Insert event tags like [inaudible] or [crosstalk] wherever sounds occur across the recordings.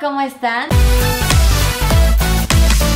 ¿cómo están?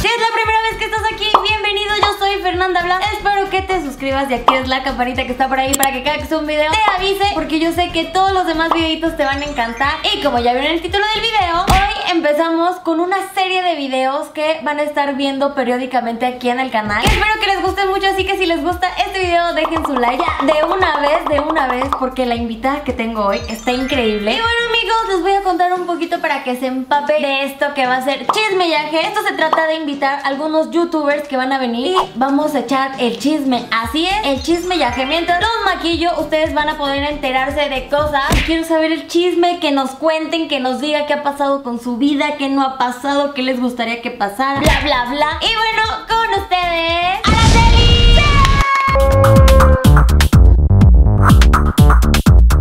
Si es la primera vez que estás aquí, bienvenido, yo soy Fernanda Blanca Espero que te suscribas y actives la campanita que está por ahí para que cada que suba un video te avise Porque yo sé que todos los demás videitos te van a encantar. Y como ya vieron el título del video, hoy empezamos con una serie de videos que van a estar viendo periódicamente aquí en el canal. Espero que les gusten mucho, así que si les gusta este video dejen su like. De una vez, de una vez Porque la invitada que tengo hoy está increíble. Y bueno amigos, les voy a contar un poquito para que se empape de esto que va a ser chismellaje. Esto se trata de invitar algunos youtubers que van a venir y vamos a echar el chisme. Así es, el chisme que Mientras los maquillo, ustedes van a poder enterarse de cosas. Quiero saber el chisme, que nos cuenten, que nos diga qué ha pasado con su vida, qué no ha pasado, qué les gustaría que pasara, bla, bla, bla. Y bueno, con ustedes, ¡Araceli!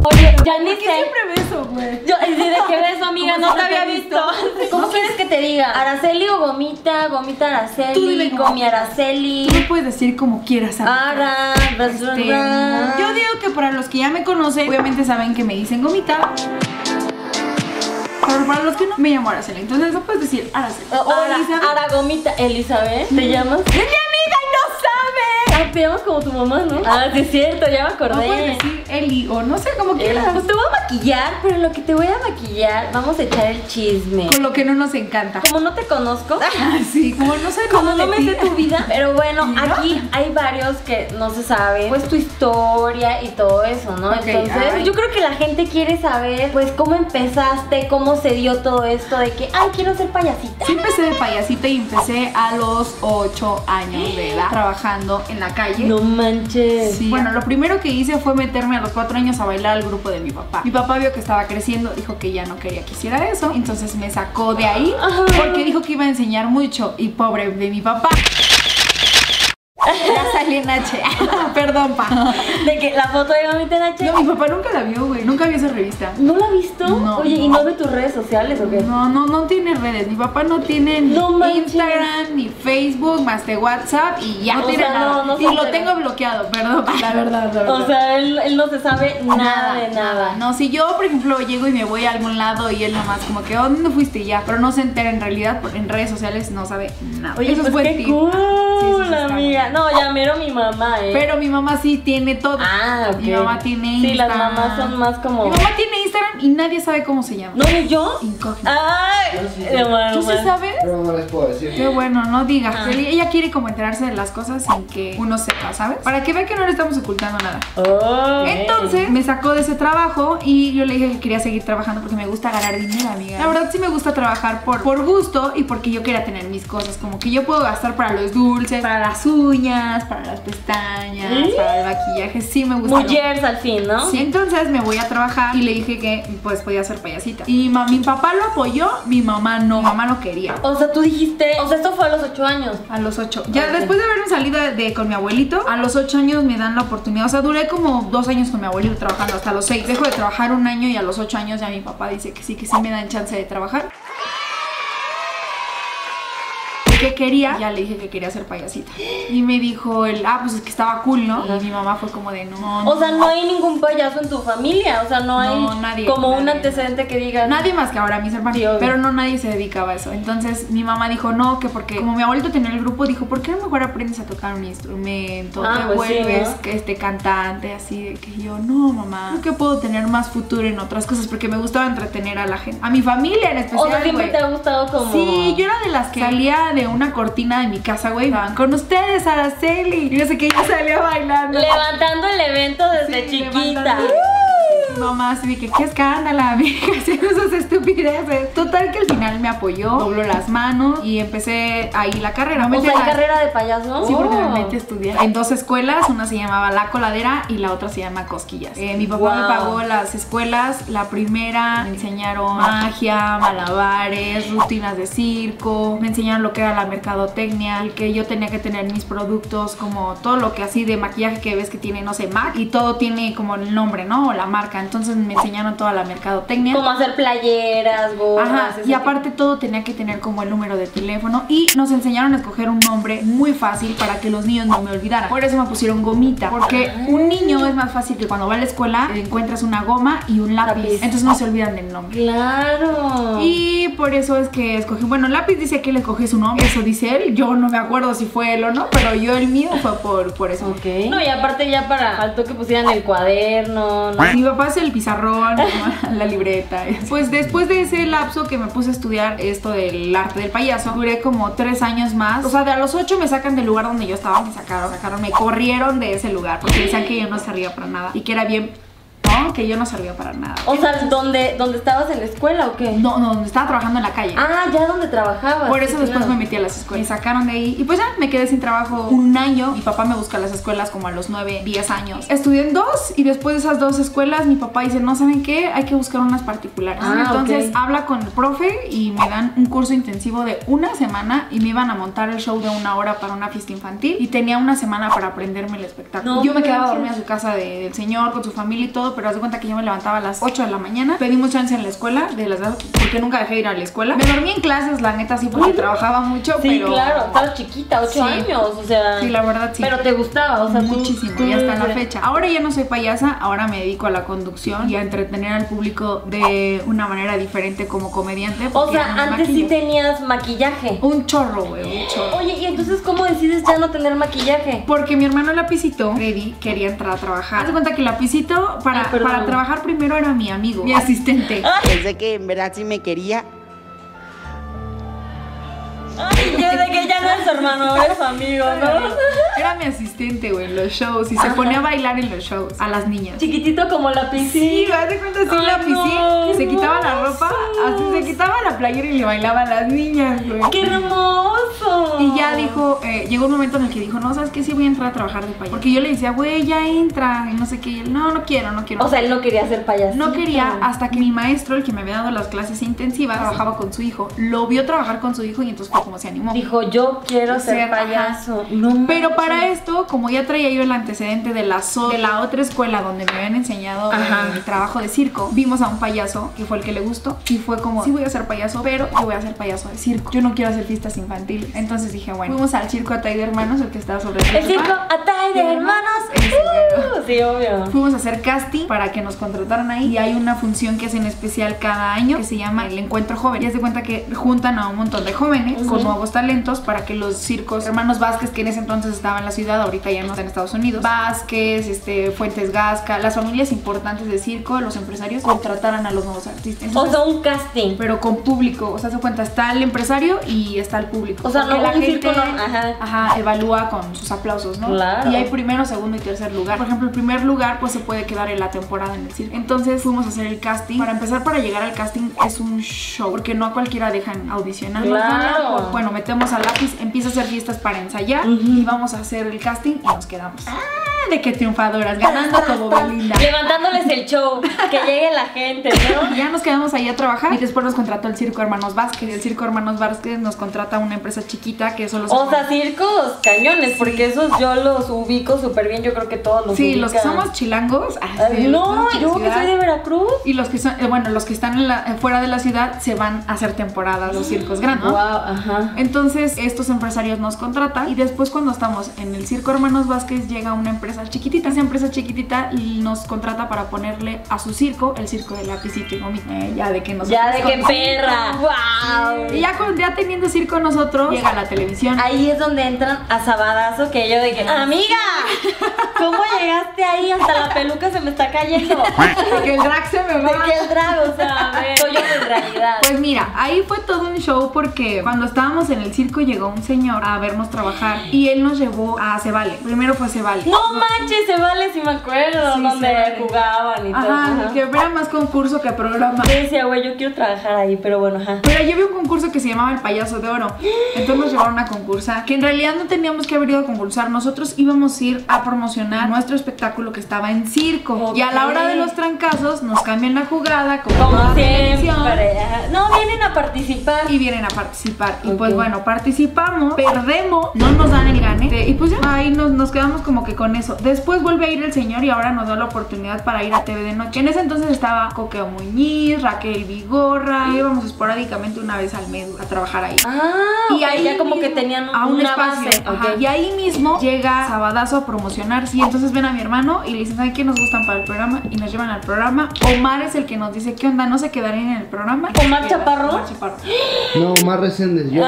Oye, ya ni sé. siempre beso, güey? Yo, ¿de qué beso, amiga? No te había visto. [laughs] ¿Cómo No quieres que te diga? ¿Araceli o gomita? ¿Gomita Araceli? Tú Araceli. Tú me puedes decir como quieras. Ara, Este, yo digo que para los que ya me conocen, obviamente saben que me dicen gomita. Pero para los que no, me llamo Araceli. Entonces no puedes decir Araceli. Ara, Elizabeth. Ara Gomita. Elizabeth, ¿te llamas? Te llamas como tu mamá, ¿no? Ah, sí es cierto, ya me No acordé. puedes decir Eli o no sé, como quieras. Pues te voy a maquillar, pero lo que te voy a maquillar, vamos a echar el chisme. Con lo que no nos encanta. Como no te conozco, [laughs] Ah, sí, como no sé como no me sé tu vida, pero bueno, [laughs] ¿Y no? aquí hay varios que no se saben, pues tu historia y todo eso, ¿no? Entonces, ay. yo creo que la gente quiere saber, pues, cómo empezaste, cómo se dio todo esto de que, ay, quiero ser payasita. Sí empecé de payasita y empecé a los 8 años de edad trabajando en la calle. No manches. Sí. Bueno, lo primero que hice fue meterme a los 4 años a bailar al grupo de mi papá. Mi papá vio que estaba creciendo, dijo que ya no quería que hiciera eso, entonces me sacó de ahí porque dijo que iba a enseñar mucho y pobre de mi papá. [laughs] En H. [laughs] Perdón, pa. [laughs] De que la foto de en H. No, mi papá nunca la vio, güey. Nunca vio esa revista. ¿No la has visto? No, Oye, ¿y no. ve tus redes sociales o qué? No, no, no tiene redes. Mi papá no tiene ni No. Instagram, ni Facebook, más de WhatsApp y ya O no tiene sea, nada. no, no y lo tengo bloqueado, perdón. La verdad, la verdad. O sea, él, él no se sabe nada, de nada. No, si yo, por ejemplo, llego y me voy a algún lado y él nomás como que, "Oh, ¿dónde fuiste Y ya? Pero no se entera en realidad, porque en redes sociales no sabe nada. Oye, Eso pues es buen qué cool, Sí, amiga. No, ya miro mi mamá, eh. Pero mi mamá sí tiene todo. Ah, ok. Mi mamá tiene Sí, Instagram. las mamás son más como... Mi mamá tiene y nadie sabe cómo se llama. ¿No, ni yo? Incógnito. Ay, Yo sí. de mal, ¿Tú sí sabes? Pero no les puedo decir. Qué bueno, no digas. Ah. Ella- Ella quiere como enterarse de las cosas sin que uno sepa, ¿sabes? Para que vea que no le estamos ocultando nada. Oh, Entonces me sacó de ese trabajo y yo le dije que quería seguir trabajando porque me gusta ganar dinero, amiga. La verdad sí me gusta trabajar por, por gusto y porque yo quería tener mis cosas. Como que yo puedo gastar para los dulces, para las uñas, para las pestañas, ¿Eh? para el maquillaje. Sí me gusta. Mujeres al fin, ¿no? Sí, entonces me voy a trabajar y le dije que pues podía ser payasita. Y ma- mi papá lo apoyó, mi mamá no. Mi mamá no quería. O sea, tú dijiste... O sea, esto fue a los ocho años. A los ocho. Ya Ok. después de haberme salido de, de- con mi abuelito, a los ocho años me dan la oportunidad. O sea, duré como dos años con mi abuelito trabajando hasta los seis. Dejo de trabajar un año y a los ocho años ya mi papá dice que sí, que sí me dan chance de trabajar. ¿Qué quería? Ya le dije que quería ser payasita. Y me dijo el, ah, pues es que estaba cool, ¿no? Y mi mamá fue como de, no. O sea, no hay ningún payaso en tu familia. O sea, no hay No, nadie, como un antecedente que diga. Nadie más que ahora mis hermanos. Sí, pero no nadie se dedicaba a eso. Entonces mi mamá dijo no, que porque como mi abuelito tenía el grupo, dijo, ¿por qué no mejor aprendes a tocar un instrumento? Ah, te pues sí, vuelves ¿no? que este cantante, así de que yo, no, mamá. Creo que puedo tener más futuro en otras cosas porque me gustaba entretener a la gente. A mi familia en especial. O sea, siempre te ha gustado como. Sí, yo era de las que salía de una cortina de mi casa, güey. Estaban con ustedes, Araceli. Y yo sé que yo salía bailando. Levantando el evento desde Sí, chiquita. levantando. Mi Mamá así de que qué escándala, [laughs] amiga, haciendo esas estupideces. Total que al final me apoyó, dobló las manos y empecé ahí la carrera. O sea, metí ¿hay a la- carrera de payaso? Sí, porque me Oh. estudiar en dos escuelas, una se llamaba La Coladera y la otra se llama Cosquillas. Eh, mi papá me pagó las escuelas, la primera me enseñaron magia, malabares, rutinas de circo, me enseñaron lo que era la mercadotecnia, el que yo tenía que tener mis productos como todo lo que así de maquillaje que ves que tiene, no sé, MAC y todo tiene como el nombre, ¿no? O la marca. Entonces me enseñaron toda la mercadotecnia. Como hacer playeras, gorras. Ajá, y aparte todo tenía que tener como el número de teléfono y nos enseñaron a escoger un nombre muy fácil para que los niños no me olvidaran. Por eso me pusieron gomita, porque un niño es más fácil que cuando va a la escuela encuentras una goma y un lápiz, Lápiz. entonces no se olvidan del nombre. Claro. Y por eso es que escogí, bueno, lápiz dice que le escogí su nombre, eso dice él, yo no me acuerdo si fue él o no, pero yo el mío fue por, por eso. Ok. No, y aparte ya para, faltó que pusieran el cuaderno, ¿no? Mi papá el pizarrón, [laughs] la libreta. Pues después de ese lapso que me puse a estudiar esto del arte del payaso, duré como tres años más. O sea, de a los ocho me sacan del lugar donde yo estaba, me sacaron, sacaron, me corrieron de ese lugar porque decían que yo no servía para nada y que era bien ¿no? Que yo no servía para nada. O sea, ¿dónde, ¿dónde estabas en la escuela o qué? No, no, donde estaba trabajando en la calle. Ah, ya donde trabajabas. Por eso sí, después claro. me metí a las escuelas. Me sacaron de ahí y pues ya me quedé sin trabajo un año. Mi papá me busca a las escuelas como a los 9, 10 años. Estudié en dos y después de esas dos escuelas mi papá dice, no saben qué, hay que buscar unas particulares. Ah, Entonces habla con el profe y me dan un curso intensivo de una semana y me iban a montar el show de una hora para una fiesta infantil y tenía una semana para aprenderme el espectáculo. No yo me quedaba dormida en su casa de- del señor con su familia y todo, pero haz de cuenta que yo me levantaba a las 8 de la mañana. Pedimos chance en la escuela, de las porque nunca dejé de ir a la escuela. Me dormí en clases, la neta, sí, porque trabajaba mucho, Sí, pero... claro, estabas chiquita, ocho Sí. años, o sea. Sí, la verdad sí. Pero te gustaba, o sea, tú- Muchísimo, tú y hasta la fecha. Ahora ya no soy payasa, ahora me dedico a la conducción y a entretener al público de una manera diferente como comediante. O sea, antes sí tenías maquillaje. Un chorro, güey, un chorro. Oye, ¿y entonces cómo decides ya no tener maquillaje? Porque mi hermano Lapicito, Freddy, quería entrar a trabajar. Haz de cuenta que Lapicito, para, perdón. para trabajar primero era mi amigo, mi asistente. Pensé que en verdad sí me quería. Ay, yo de que ya no es su hermano, ahora es su amigo, ¿no? Era mi asistente, güey, en los shows y se ponía a bailar en los shows a las niñas. Chiquitito como la Sí, piscina. haz de cuenta así Ay, la piscina, no, se quitaba la ropa, así se quitaba la playera y le bailaba a las niñas, güey. ¡Qué hermoso! Y ya dijo, eh, llegó un momento en el que dijo, no, ¿sabes qué? Sí voy a entrar a trabajar de payaso. Porque yo le decía, güey, ya entra, y no sé qué. Y él, no, no quiero, no quiero. O sea, él no quería ser payaso. no quería hasta que mi maestro, el que me había dado las clases intensivas, trabajaba con su hijo. Lo vio trabajar con su hijo y entonces fue como se animó. Dijo, yo quiero ser, payaso. No Pero para esto, como ya traía yo el antecedente de la, so- de la otra escuela donde me habían enseñado mi trabajo de circo, vimos a un payaso que fue el que le gustó y fue como, sí voy a ser payaso, pero yo voy a ser payaso de circo. Yo no quiero hacer fiestas infantiles. Entonces dije, bueno, fuimos al circo Atay de Hermanos, el que estaba sobre El circo Atay de Hermanos. Uh, sí, obvio. Fuimos a hacer casting para que nos contrataran ahí y hay una función que hacen especial cada año que se llama el Encuentro Joven. Y es de cuenta que juntan a un montón de jóvenes con nuevos talentos para que los circos, hermanos Vázquez, que en ese entonces estaba en la ciudad, ahorita ya no está en Estados Unidos, Vázquez, este, Fuentes Gasca, las familias importantes de circo, los empresarios, contrataran a los nuevos artistas. O sea, un casting. pero con público, o sea, se cuenta, está el empresario y está el público. O sea, no, un circo no, ajá. ajá, evalúa con sus aplausos, ¿no? Claro. Y hay primero, segundo y tercer lugar. Por ejemplo, el primer lugar pues se puede quedar en la temporada en el circo. Entonces fuimos a hacer el casting. Para empezar, para llegar al casting es un show, porque no a cualquiera dejan audicionar. Nos Bueno, metemos a lápiz, empieza a hacer fiestas para ensayar y vamos a hacer el casting y nos quedamos. Ah, de qué triunfadoras, ganando [laughs] como Belinda. Levantándoles el show, que [laughs] llegue la gente, ¿no? Y ya nos quedamos ahí a trabajar y después nos contrató el Circo Hermanos Vázquez. El Circo Hermanos Vázquez nos contrata una empresa chiquita que solo O sea, circos cañones, porque esos yo los ubico súper bien, yo creo que todos los Sí, los que somos chilangos. ah, Ay, sí, No, yo que soy de Veracruz. Y los que son, eh, bueno, los que están en la- eh, fuera de la ciudad se van a hacer temporadas los circos [gasps] grandes. Wow, ajá. Entonces estos empresarios nos contratan y después cuando estamos en el Circo Hermanos Vázquez llega una empresa chiquitita. Esa empresa chiquitita nos contrata para ponerle a su circo el circo de lapicito y gomita. Eh, ya de que nos Ya de qué perra. Wow. Y ya, con- ya teniendo circo nosotros llega la televisión. Ahí es donde entran a Sabadazo que yo de que, amiga, ¿cómo llegaste ahí? Hasta la peluca se me está cayendo. de que el drag se me De va. que el drag, o sea, a ver, soy yo en realidad. Pues mira, ahí fue todo un show porque cuando estábamos en el circo llegó un señor a vernos trabajar y él nos llevó a Cebale. Primero fue Cebale. No manches, se vale si me acuerdo Sí, donde vale. jugaban y todo. Ajá, que era más concurso que programa. Yo decía, güey, yo quiero trabajar ahí, pero bueno, ajá. Pero yo vi un concurso que se llamaba El Payaso de Oro. Entonces nos llevaron a concursar. Que en realidad no teníamos que haber ido a concursar. Nosotros íbamos a ir a promocionar nuestro espectáculo que estaba en circo. Y a la hora de los trancazos nos cambian la jugada como, Como siempre. No, vienen a participar. y vienen a participar. Y pues bueno, participamos, perdemos, no nos dan el gane. Y pues ya, ahí nos, nos quedamos como que con eso. Después vuelve a ir el señor y ahora nos da la oportunidad para ir a TV de noche. En ese entonces estaba Coqueo Muñiz, Raquel Vigorra. Y íbamos esporádicamente una vez al mes a trabajar ahí. Ah, Y ahí ya como que tenían a un una espacio. base. ajá. ok. Y ahí mismo llega Sabadazo a promocionar. Y entonces ven a mi hermano y le dicen, ¿saben qué nos gustan para el programa? Y nos llevan al programa. Omar es el que nos dice, ¿qué onda? ¿No se quedarían en el programa? ¿Omar Chaparro? Omar Chaparro. No, más recientes. Yo.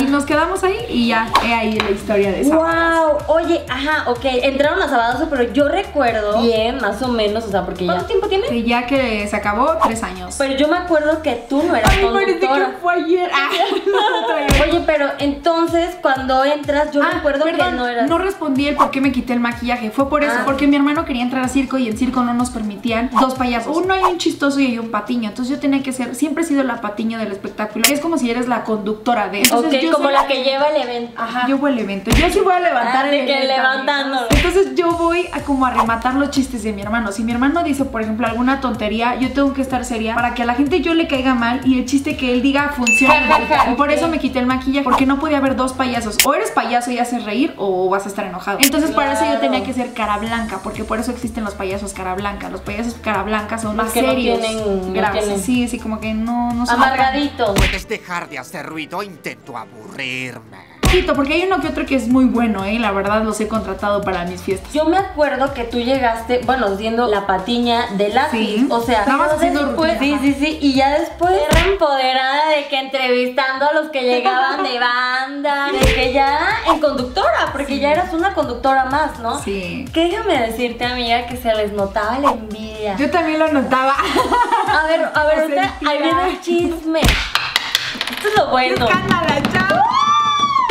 Y nos quedamos ahí y ya, he ahí la historia de esa. Wow, oye, ajá, ok, entraron a Sabadazo, pero yo recuerdo bien, más o menos, o sea, porque ya. ¿Cuánto tiempo tiene? Y ya que se acabó, tres años. Pero yo me acuerdo que tú no eras Ay, parece que conductora. fue ayer. Ah. [laughs] Oye, pero entonces cuando entras, yo Ah, recuerdo perdón, que no eras. no respondí el por qué me quité el maquillaje. Fue por eso, Ah. porque mi hermano quería entrar a circo y en circo no nos permitían dos payasos. Uno hay un chistoso y hay un patiño. Entonces yo tenía que ser, siempre he sido la patiño del espectáculo. Es como si eres la conductora de. Entonces, ok, yo como la que lleva el evento. Ajá. Yo voy al evento. Yo sí voy a levantar Ah, el de que amigos. Entonces yo voy a como a rematar los chistes de mi hermano. Si mi hermano dice, por ejemplo, alguna tontería, yo tengo que estar seria para que a la gente yo le caiga mal y el chiste que él diga funcione. Ja, ja, ja, y por eso me quité el maquillaje, porque no podía haber dos payasos. O eres payaso y haces reír o vas a estar enojado. Entonces para eso yo Claro. tenía que ser cara blanca, porque por eso existen los payasos cara blanca. Los payasos cara blanca son más no serios. no tienen- Sí, sí, como que no, no son tan- Amargaditos. ¿Puedes dejar de hacer ruido? Intento aburrirme. Poquito, porque hay uno que otro que es muy bueno, ¿eh? La verdad los he contratado para mis fiestas. Yo me acuerdo que tú llegaste, bueno, siendo la patiña de lápiz. Sí. O sea, Estabas después, sí, sí, sí. Y ya después era empoderada de que entrevistando a los que llegaban de banda, [laughs] de que ya en conductora, porque ya eras una conductora más, ¿no? Sí. Que déjame decirte, amiga, que se les notaba la envidia. Yo también lo notaba. A ver, a [laughs] ver, ahorita ahí viene el chisme. Esto es lo bueno. Escándala, chao.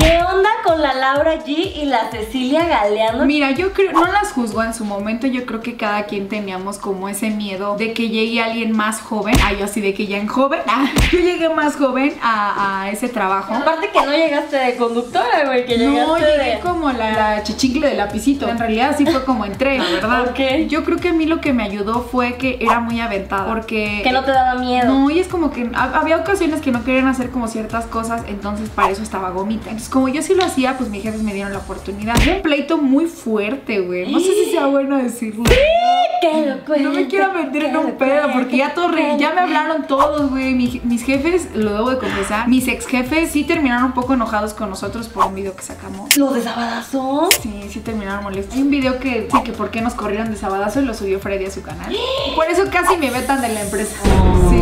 ¿Qué onda con la Laura G y la Cecilia Galeano? Mira, yo creo, no las juzgo en su momento, yo creo que cada quien teníamos como ese miedo de que llegue alguien más joven, ah, yo así de que ya en joven, [laughs] ah, yo llegué más joven a, a ese trabajo. Aparte que no llegaste de conductora, güey, que llegaste No, llegué de... como la, la chichincle de lapicito. En realidad sí fue como entré, la [laughs] verdad. Ok. Yo creo que a mí lo que me ayudó fue que era muy aventada. Porque. Que no te daba miedo. No, y es como que ha- había ocasiones que no querían hacer como ciertas cosas, entonces para eso estaba gomita. Entonces, como yo sí lo hacía, pues mis jefes me dieron la oportunidad. Un pleito muy fuerte, güey. No sé si sea bueno decirlo. Que lo cuente, No me quiero meter en un pedo porque ya re- que ya me hablaron todos, güey. Mi- mis jefes, lo debo de confesar, mis ex jefes sí terminaron un poco enojados con nosotros por un video que sacamos. ¿Los de Sabadazo? Sí, sí terminaron molestos. Hay un video que sí que por qué nos corrieron de Sabadazo y lo subió Freddy a su canal. [gasps] Por eso casi me vetan de la empresa. Sí.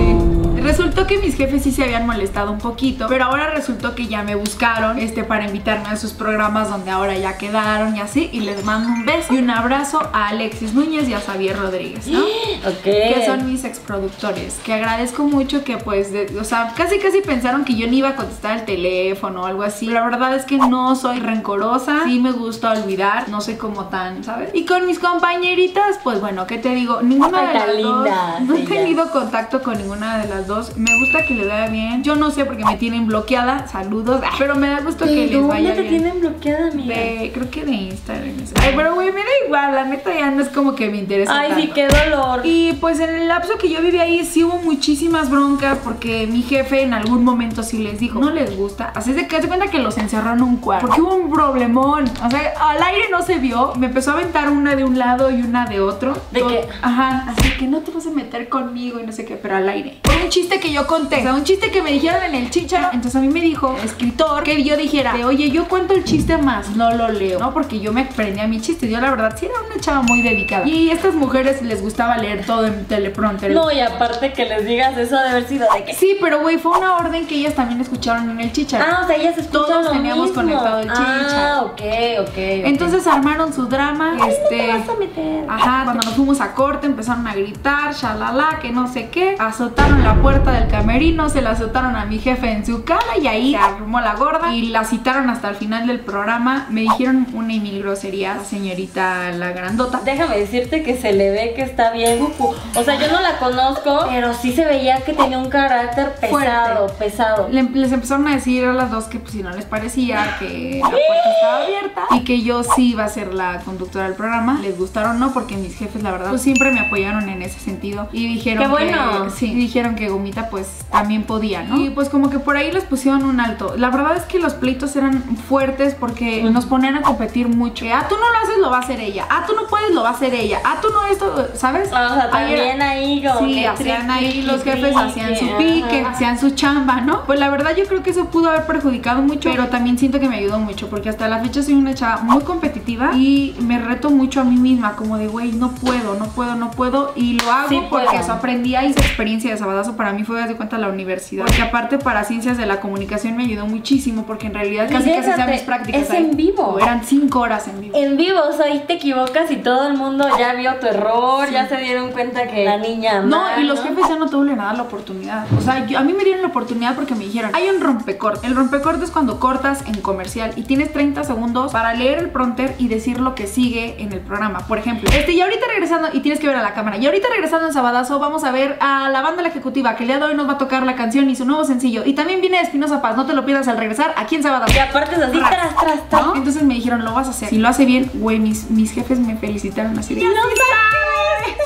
Resultó que mis jefes sí se habían molestado un poquito, pero ahora resultó que ya me buscaron este para invitarme a sus programas donde ahora ya quedaron y así y les mando un beso y un abrazo a Alexis Núñez y a Xavier Rodríguez, ¿no? [gasps] Ok. que son mis exproductores, que agradezco mucho que pues, de- o sea, casi casi pensaron que yo ni iba a contestar el teléfono o algo así. La verdad es que no soy rencorosa, sí me gusta olvidar, no soy como tan, ¿sabes? Y con mis compañeritas, pues bueno, ¿qué te digo? Ninguna de las linda, dos, no he tenido contacto con ninguna de las dos. Me gusta que les vaya bien. Yo no sé porque me tienen bloqueada, saludos, pero me da gusto que ¿De les dónde vaya te bien. tienen bloqueada, amiga? De, creo que de Instagram. Ay, pero güey, me da igual, la neta ya no es como que me interesa. Ay, sí, qué dolor. Y pues en el lapso que yo viví ahí sí hubo muchísimas broncas porque mi jefe en algún momento sí les dijo, no les gusta. Así es de que se cuenta que los encerraron en un cuarto. Porque hubo un problemón. O sea, al aire no se vio. Me empezó a aventar una de un lado y una de otro. ¿De qué? Ajá, así que no te vas a meter conmigo y no sé qué, pero al aire. Por un chiste que yo conté. O sea, un chiste que me dijeron en el chicha. Entonces a mí me dijo, escritor, que yo dijera, de, oye, yo cuento el chiste más, no lo leo. No, porque yo me aprendí a mi chiste. Yo la verdad sí era una chava muy dedicada. Y a estas mujeres les gustaba leer todo en teleprompter. No, y aparte que les digas eso de haber sido de que... Sí, pero güey, fue una orden que ellas también escucharon en el chicha. Ah, o sea, ellas escuchan Todos lo teníamos mismo. conectado el chicha. Ah, ok, ok. Entonces armaron su drama. Ay, este. no te vas a meter. Ajá, cuando nos fuimos a corte empezaron a gritar, shalala, que no sé qué. Azotaron la puerta del camerino, se la azotaron a mi jefe en su cara y ahí se armó la gorda. Y la citaron hasta el final del programa. Me dijeron una y mil groserías, señorita la grandota. Déjame decirte que se le ve que está bien. O sea, yo no la conozco, pero sí se veía que tenía un carácter pesado, Fuerte. pesado. Le- les empezaron a decir a las dos que pues si no les parecía que la puerta estaba abierta y que yo sí iba a ser la conductora del programa. Les gustaron no porque mis jefes la verdad pues siempre me apoyaron en ese sentido y dijeron ¡Qué bueno! que sí, dijeron que Gomita pues también podía, ¿no? Y pues como que por ahí les pusieron un alto. La verdad es que los pleitos eran fuertes porque nos ponían a competir mucho. Ah, tú no lo haces, lo va a hacer ella. Ah, tú no puedes, lo va a hacer ella. Ah, tú no esto, ¿sabes? Ah, o sea, también ahí como Sí, hacían ahí los jefes, hacían su pique, hacían su chamba, ¿no? Pues la verdad yo creo que eso pudo haber perjudicado mucho, pero también siento que me ayudó mucho, porque hasta la fecha soy una chava muy competitiva y me reto mucho a mí misma, como de, güey, no puedo, no puedo, no puedo, y lo hago Sí porque puedo. eso aprendí ahí, esa experiencia de Sabadazo para mí fue, haz de cuenta, la universidad. Porque aparte para ciencias de la comunicación me ayudó muchísimo porque en realidad casi casi hacía déjate, mis prácticas es ahí. en vivo. Eran cinco horas en vivo. En vivo, o sea, ahí te equivocas y todo el mundo ya vio tu error, ya se dieron cuenta que la niña No, y los ¿no? jefes ya no te vuelven a dar la oportunidad. O sea, yo- a mí me dieron la oportunidad porque me dijeron, hay un rompecorte. El rompecorte es cuando cortas en comercial y tienes 30 segundos para leer el prompter y decir lo que sigue en el programa. Por ejemplo, este, y ahorita regresando, y tienes que ver a la cámara, y ahorita regresando en Sabadazo vamos a ver a la banda La Ejecutiva, que el día de hoy nos va a tocar la canción y su nuevo sencillo. Y también viene Espinosa Paz, no te lo pierdas al regresar aquí en Sabadazo. Y aparte es así, Ras. tras, tras, tras. ¿no? Entonces me dijeron, lo vas a hacer. Si lo hace bien, güey, mis, mis jefes me felicitaron así de. ¡Lo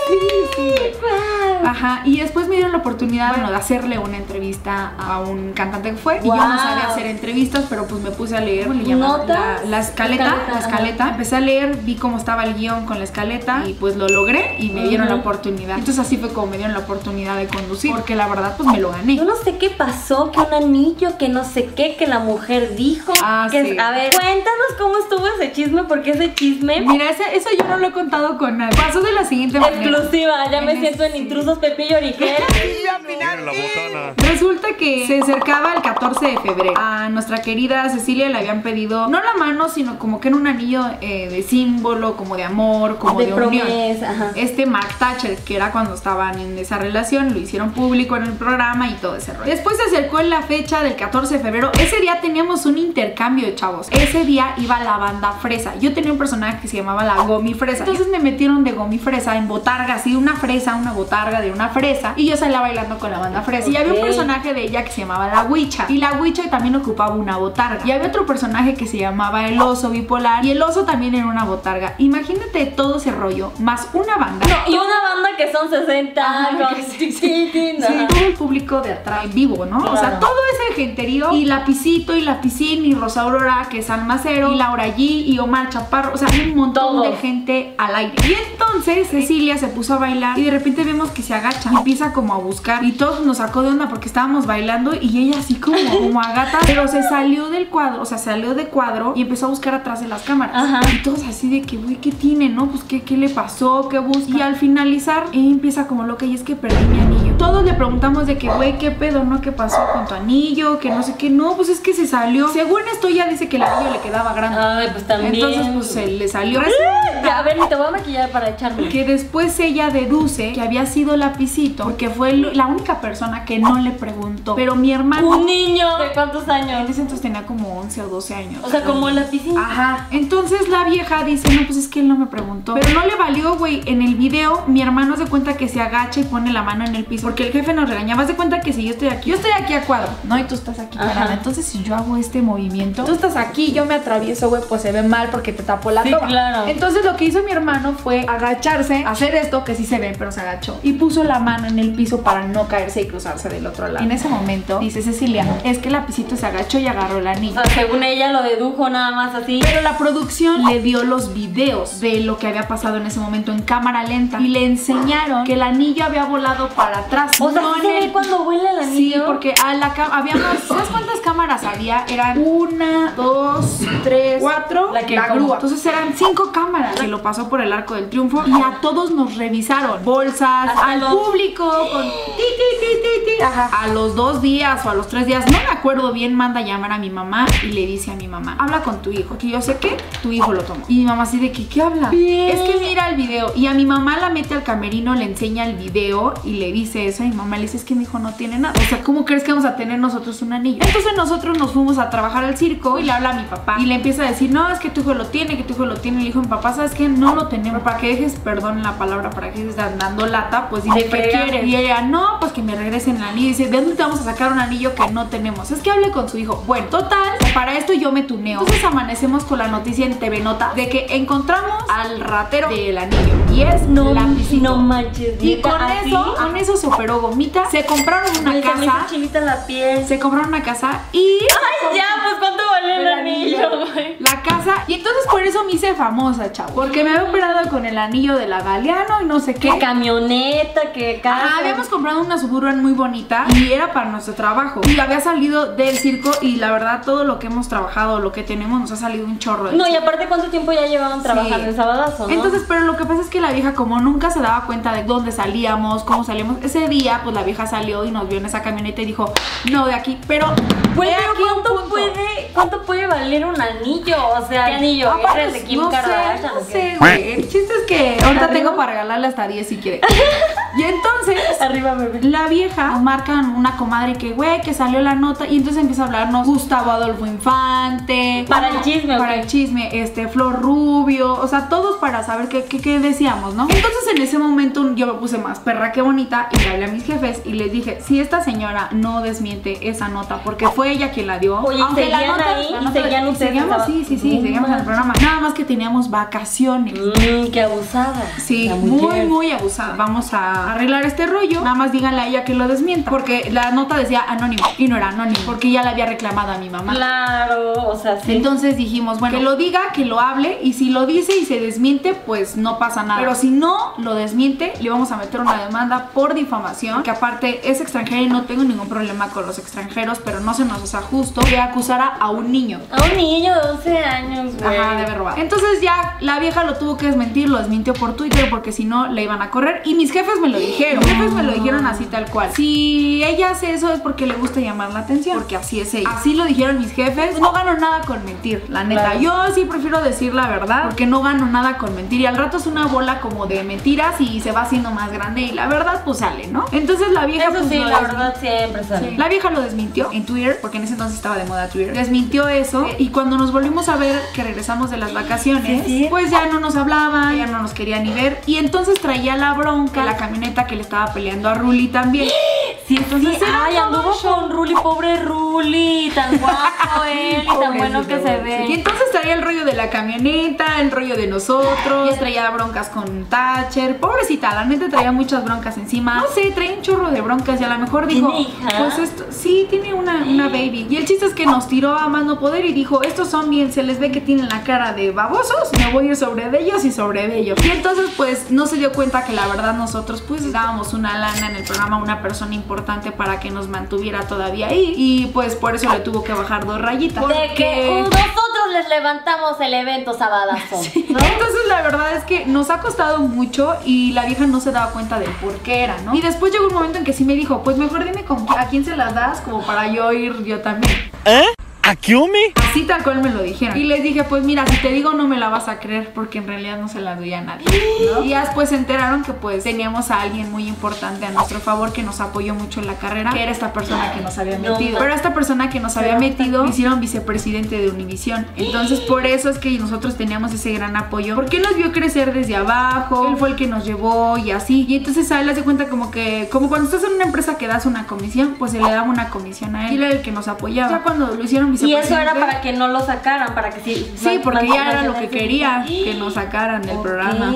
Sí, sí. Ajá, y después me dieron la oportunidad, bueno, de hacerle una entrevista a un cantante que fue. Y yo no sabía hacer entrevistas, pero pues me puse a leer, ¿cómo le llaman? La, la escaleta, Escaleta, la escaleta. Empecé a leer, vi cómo estaba el guion con la escaleta y pues lo logré y me dieron la oportunidad. Entonces así fue como me dieron la oportunidad de conducir, porque la verdad pues me lo gané. Yo no sé qué pasó, que un anillo, que no sé qué, que la mujer dijo. Ah, que sí. A ver, cuéntanos cómo estuvo ese chisme, porque ese chisme Mira, ese- eso yo no lo he contado con nadie. Pasó de la siguiente manera. exclusiva. Ya me En siento en intrusos Pepillo Origel. Resulta que se acercaba el 14 de febrero. A nuestra querida Cecilia le habían pedido, no la mano, sino como que en un anillo eh, de símbolo, como de amor, como De de, unión. promesa, ajá. Este Mark Thatcher, que era cuando estaban en esa relación, lo hicieron público en el programa y todo ese rollo. Después se acercó en la fecha del 14 de febrero. Ese día teníamos un intercambio de chavos. Ese día iba la banda Fresa. Yo tenía un personaje que se llamaba la Gomi Fresa. Entonces me metieron de Gomi Fresa en botarga, así una fresa, una botarga de una fresa. Y yo salía bailando con la banda Fresa. Y había un personaje de ella que se llamaba la Huicha. Y la Huicha también ocupaba una botarga. Y había otro personaje que se llamaba el oso bipolar. Y el oso también era una botarga. Imagínate todo ese rollo, más una banda. Y una banda que son 60 Ajá, con sí, Sí, ajá. todo el público de atrás en vivo, ¿no? O sea, Claro. todo ese genterío y Lapicito y Lapicín y Rosa Aurora, que es San Macero, y Laura G y Omar Chaparro, o sea, hay un montón Todo. de gente al aire. Y entonces Cecilia se puso a bailar y de repente vemos que se agacha y empieza como a buscar y todo nos sacó de onda porque estábamos bailando y ella así como, como a gata, pero se salió del cuadro, o sea, salió de cuadro y empezó a buscar atrás de las cámaras. Ajá. Y todos así de que, güey, ¿qué tiene, no? Pues, ¿qué, qué le pasó? ¿Qué busca? Y al finalizar, ella empieza como loca y es que perdí mi anillo. Todos le preguntamos de que, güey, ¿qué pedo, no? ¿Qué pasó con tu anillo? Que no sé qué. No, pues es que se salió. Según esto, ella dice que el anillo le quedaba grande. Ay, pues también. Entonces, pues se le salió. Ya, a ver, te voy a maquillar para echarme. Que después ella deduce que había sido lapicito porque fue la única persona que no le preguntó. Pero mi hermano. Un niño. ¿De cuántos En años? ese entonces tenía como 11 o 12 años. O sea, como la piscina. Ajá. Entonces la vieja dice, no, pues es que él no me preguntó. Pero no le valió, güey. En el video, mi hermano se cuenta que se agacha y pone la mano en el piso. Porque el jefe nos regañaba. Haz de cuenta que si yo estoy aquí, yo estoy aquí a cuadro, ¿no? Y tú estás aquí Ajá. parada. Entonces, si yo hago este movimiento, tú estás aquí, yo me atravieso, güey, pues se ve mal porque te tapo la Sí, toma. claro. Entonces, lo que hizo mi hermano fue agacharse, hacer esto que sí se ve, pero se agachó. Y puso la mano en el piso para no caerse y cruzarse del otro lado. En ese momento, dice Cecilia, es que el lapicito se agachó y agarró el O anillo. sea, según ella lo dedujo nada más así. Pero la producción le dio los videos de lo que había pasado en ese momento en cámara lenta y le enseñaron que el anillo había volado para atrás. O sea, no ¿sí se ve cuando vuela el Sí, anillo. porque a la ca- habíamos, [laughs] ¿sabes cuántas cámaras había? Eran una, dos, tres, cuatro, La que la grúa. Entonces eran cinco cámaras que lo pasó por el arco del triunfo y a todos nos revisaron. Bolsas, Hasta al los- público, con ti, ti, ti, ti, ti. Ajá. A los dos días o a los tres días, no me acuerdo bien, manda a llamar a mi mamá y le dice a mi mamá, habla con tu hijo, que yo sé que tu hijo lo tomó. Y mi mamá así de que, ¿qué habla? Bien. Es que mira el video. Y a mi mamá la mete al camerino, le enseña el video y le dice Y mi mamá le dice, es que mi hijo no tiene nada. O sea, ¿cómo crees que vamos a tener nosotros un anillo? Entonces nosotros nos fuimos a trabajar al circo y le habla a mi papá. Y le empieza a decir, no, es que tu hijo lo tiene, que tu hijo lo tiene. Y le dijo, mi papá, ¿sabes qué? No lo tenemos. Para que dejes, perdón la palabra, para que dejes de dando lata, pues dime De qué quieres. Y ella, no, pues que me regresen el anillo. Y dice, ¿de dónde te vamos a sacar un anillo que no tenemos? Es que hable con su hijo. Bueno, total, para esto yo me tuneo. Entonces amanecemos con la noticia en TV Nota de que encontramos al ratero del anillo. Y es No, lapicito. no manches. Y con ¿así? eso, con eso se operó gomita. Se compraron una Ay, se me hizo casa. la piel. Se compraron una casa y. Ay, ya, pues ¿cuánto el anillo, güey. La casa. Y entonces por eso me hice famosa, chavo. Porque me había operado con el anillo de la Galeano y no sé qué. Que camioneta, que casa. Habíamos comprado una Suburban muy bonita y era para nuestro trabajo. Y había salido del circo y la verdad todo lo que hemos trabajado, lo que tenemos, nos ha salido un chorro. No, y aparte, ¿cuánto tiempo ya llevaban trabajando Sí. en Sabadazo, no? Entonces, pero lo que pasa es que la vieja como nunca se daba cuenta de dónde salíamos, cómo salíamos, ese día pues la vieja salió y nos vio en esa camioneta y dijo, no, de aquí, pero... Güey, pero ¿cuánto punto". puede, ¿cuánto puede valer un anillo? O sea, ¿qué anillo? Aparte, ¿Eres de Kim no sé, Kardashian no o qué? sé, güey. El chiste ahorita ¿Arriba? tengo para regalarle hasta 10 si quiere. y entonces... Arriba, bebé. La vieja nos marcan una comadre que, güey, que salió la nota y entonces empieza a hablarnos Gustavo Adolfo Infante. Para el chisme, ¿o Para el chisme, este, Flor Rubio, o sea, todos para saber qué, qué, qué decíamos, ¿no? Entonces en ese momento yo me puse más perra que bonita y le hablé a mis jefes y les dije, si esta señora no desmiente esa nota, porque fue ella quien la dio. Oye, ¿y seguían ahí? ¿Y seguían ustedes seguíamos, sí, sí, sí, seguíamos en el programa. Nada más que teníamos vacaciones. Mmm, qué abusada. Sí, muy, muy abusada. Vamos a arreglar este rollo. Nada más díganle a ella que lo desmienta. Porque la nota decía anónimo y no era anónimo. Porque ya la había reclamado a mi mamá. Claro, o sea, sí. Entonces dijimos, bueno, que lo diga, que lo hable y si lo dice y se desmiente, pues no pasa nada. Pero si no lo desmiente, le vamos a meter una demanda por difamación, que aparte es extranjera y no tengo ningún problema con los extranjeros, pero no se nos hace justo que acusara a un niño. A un niño de 11 años, güey. Ajá, de haber robado. Entonces ya la vieja lo tuvo que desmentir, lo desmintió por Twitter porque si no le iban a correr. Y mis jefes me lo dijeron. Mis jefes me lo dijeron así tal cual. Si ella hace eso es porque le gusta llamar la atención. Porque así es ella. Así lo dijeron mis jefes. No gano nada con mentir, la neta. Claro. Yo sí prefiero decir la verdad porque no gano nada con mentir. Y al rato es una bola como de mentiras y se va haciendo más grande. Y la verdad pues sale, ¿no? Entonces la vieja Eso pues, sí, lo la verdad siempre sale. la vieja lo desmintió en Twitter, porque en ese entonces estaba de moda Twitter. Desmintió eso y cuando nos volvimos a ver que regresamos de las vacaciones, Sí, sí. pues ya no nos hablaba, ya no nos quería y entonces traía la bronca, la camioneta que le estaba peleando a Ruli también. Sí, Entonces sí. Ay, anduvo con Ruli, pobre Ruli, tan guapo él y tan bueno que se ve. Y entonces traía el rollo de la camioneta, el rollo de nosotros, traía broncas con Thatcher. Pobrecita, la neta traía muchas broncas encima. No sé, traía un chorro de broncas y a lo mejor dijo, pues esto, sí, tiene una, una baby. Y el chiste es que nos tiró a más no poder y dijo, estos son bien, se les ve que tienen la cara de babosos, me voy a ir sobre de ellos y sobre de ellos. Y entonces pues no se dio cuenta que la verdad nosotros pues dábamos una lana en el programa a una persona importante para que nos mantuviera todavía ahí. Y pues por eso le tuvo que bajar dos rayitas. De que nosotros les levantamos el evento sabadazo. [laughs] ¿no? Entonces la verdad es que nos ha costado mucho y la vieja no se daba cuenta del por qué era, ¿no? Y después llegó un momento en que sí me dijo, pues mejor dime con a quién se las das como para yo ir yo también. ¿A Kiyomi? Así tal cual me lo dijeron. Y les dije, pues mira, si te digo no me la vas a creer porque en realidad no se la doy a nadie. ¿no? Y ya después se enteraron que pues teníamos a alguien muy importante a nuestro favor que nos apoyó mucho en la carrera, que era esta persona que nos había metido. Pero a esta persona que nos había metido lo hicieron vicepresidente de Univisión. [gasps] Entonces por eso es que nosotros teníamos ese gran apoyo. Porque él nos vio crecer desde abajo, él fue el que nos llevó y así. Y entonces a él hace cuenta como que, como cuando estás en una empresa que das una comisión, pues se le daba una comisión a él. Y él era el que nos apoyaba. Ya cuando lo hicieron Y eso era para que no lo sacaran, para que sí. Sí, porque ya era lo que quería, que nos sacaran del Ok. programa.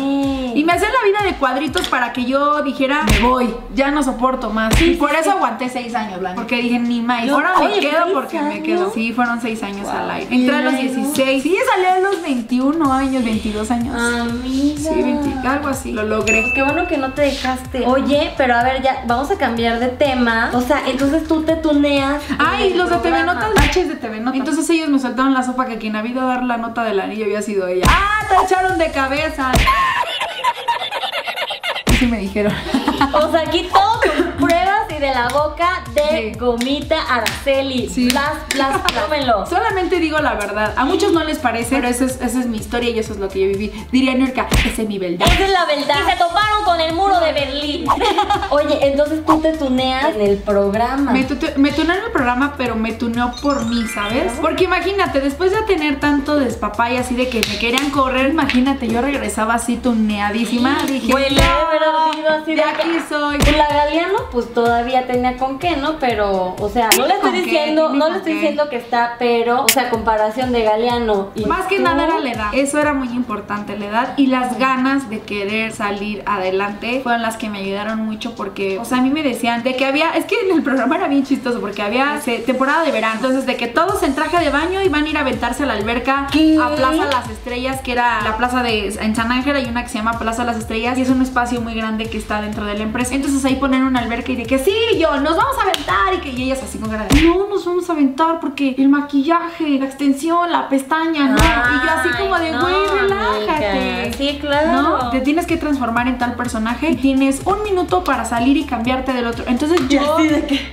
Y me hacían la vida de cuadritos para que yo dijera, me voy, ya no soporto más. y por eso aguanté seis años, Blanca. Porque dije, ni más. No, Ahora me oye, quedo ¿seis porque me quedo. Sí, fueron seis años Wow. al aire. Entré a los Y luego- 16. Sí, salí a los 21 años, 22 años. Amiga. Sí, 20, algo así. Lo logré. Pues qué bueno que no te dejaste. Oye, pero a ver, ya vamos a cambiar de tema. O sea, entonces tú te tuneas. Ay, el los de TV programa. Notas, baches de TV. Entonces ellos me soltaron la sopa que quien había ido a dar la nota del anillo había sido ella. ¡Ah! Te echaron de cabeza. Y [laughs] sí me dijeron. O sea, aquí todo con pruebas de la boca de Sí. Gomita Araceli. Sí. Blas, blas, [laughs] tómenlo. Solamente digo la verdad. A muchos no les parece, pero esa es, esa es mi historia y eso es lo que yo viví. Diría Nurka, esa es mi verdad. Esa es la verdad. Y se toparon con el muro de Berlín. [laughs] Oye, entonces tú te tuneas en el programa. Me, me tuneó en el programa, pero me tuneó por mí, ¿sabes? Porque imagínate, después de tener tanto despapay así de que me querían correr, imagínate, yo regresaba así tuneadísima. Dije, Huele "No, así de de aquí soy. La Galeano, pues todavía todavía tenía con qué, ¿no? Pero, o sea, no le estoy qué, diciendo, no le estoy qué. diciendo que está, pero, o sea, comparación de Galeano y Más que tú- nada era la edad. Eso era muy importante, la edad y las ganas de querer salir adelante fueron las que me ayudaron mucho porque, o sea, a mí me decían de que había, es que en el programa era bien chistoso porque había se- temporada de verano, entonces de que todos en traje de baño iban a ir a aventarse a la alberca ¿Qué? a Plaza Las Estrellas, que era la plaza de en San Ángel hay una que se llama Plaza Las Estrellas y es un espacio muy grande que está dentro de la empresa. Entonces ahí ponen una alberca y de que sí, yo, nos vamos a aventar y que y ellas así con cara de, no, nos vamos a aventar porque el maquillaje, la extensión, la pestaña, no. y yo así como de, güey, no, relájate. amiga. Sí, claro. ¿No? Te tienes que transformar en tal personaje y tienes un minuto para salir y cambiarte del otro. Entonces yo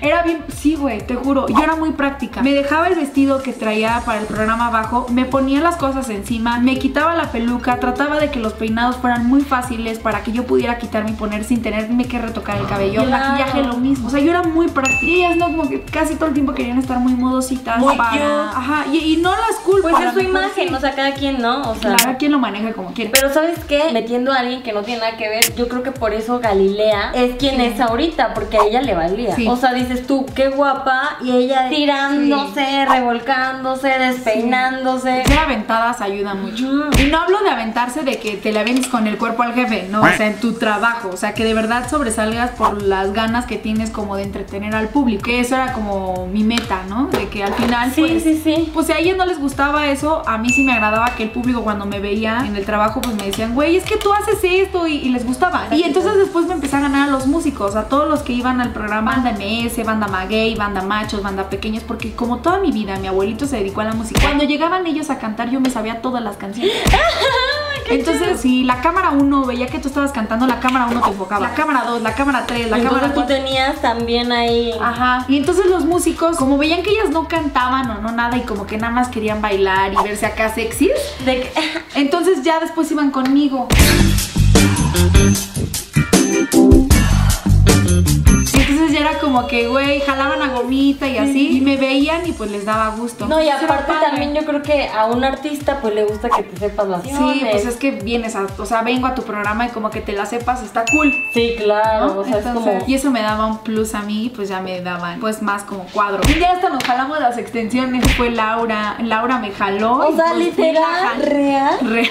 era bien, sí, güey, te juro, yo era muy práctica. Me dejaba el vestido que traía para el programa abajo, me ponía las cosas encima, me quitaba la peluca, trataba de que los peinados fueran muy fáciles para que yo pudiera quitarme y poner sin tenerme que retocar el cabello. El maquillaje lo mismo. O sea, yo era muy práctica. Y ellas no, como que casi todo el tiempo querían estar muy modositas Muy para. cute. Ajá, y, y no las culpo. Pues es su imagen, sí. o sea, cada quien, ¿no? O sea, Claro, quien lo maneja como quiere. Pero ¿sabes qué? Metiendo a alguien que no tiene nada que ver, yo creo que por eso Galilea es quien es ahorita, porque a ella le valía. Sí. O sea, dices tú, qué guapa, y ella tirándose, revolcándose, despeinándose. Ser aventadas ayuda mucho. Y no hablo de aventarse de que te la avientes con el cuerpo al jefe, no, o sea, en tu trabajo, o sea, que de verdad sobresalgas por las ganas que tienes como de entretener al público. Que eso era como mi meta, ¿no? De que al final, Sí, pues, sí, sí. pues si a ellos no les gustaba eso, a mí sí me agradaba que el público cuando me veía en el trabajo, pues me decían, güey, es que tú haces esto y, y les gustaba. Y entonces después me empecé a ganar a los músicos, a todos los que iban al programa, banda MS, banda maguey, banda machos, banda pequeños, porque como toda mi vida mi abuelito se dedicó a la música. Cuando llegaban ellos a cantar, yo me sabía todas las canciones. [laughs] Entonces, si la cámara 1 veía que tú estabas cantando, la cámara 1 te enfocaba. La cámara 2, la cámara 3, la cámara Entonces tú 4. tenías también ahí. Ajá. Y entonces los músicos, como veían que ellas no cantaban o no nada y como que nada más querían bailar y verse acá que- entonces ya después iban conmigo. Entonces ya era como que, güey, jalaban a gomita y así. Y me veían y pues les daba gusto. No, y aparte también yo creo que a un artista pues le gusta que te sepas las Sí, canciones. pues es que vienes a, o sea, vengo a tu programa y como que te la sepas, está cool. Sí, claro, ¿no? o sea, Entonces, es como... Y eso me daba un plus a mí, pues ya me daban pues más como cuadro. Y ya hasta nos jalamos las extensiones, fue Laura, Laura me jaló. O sea, pues literal, real. Real.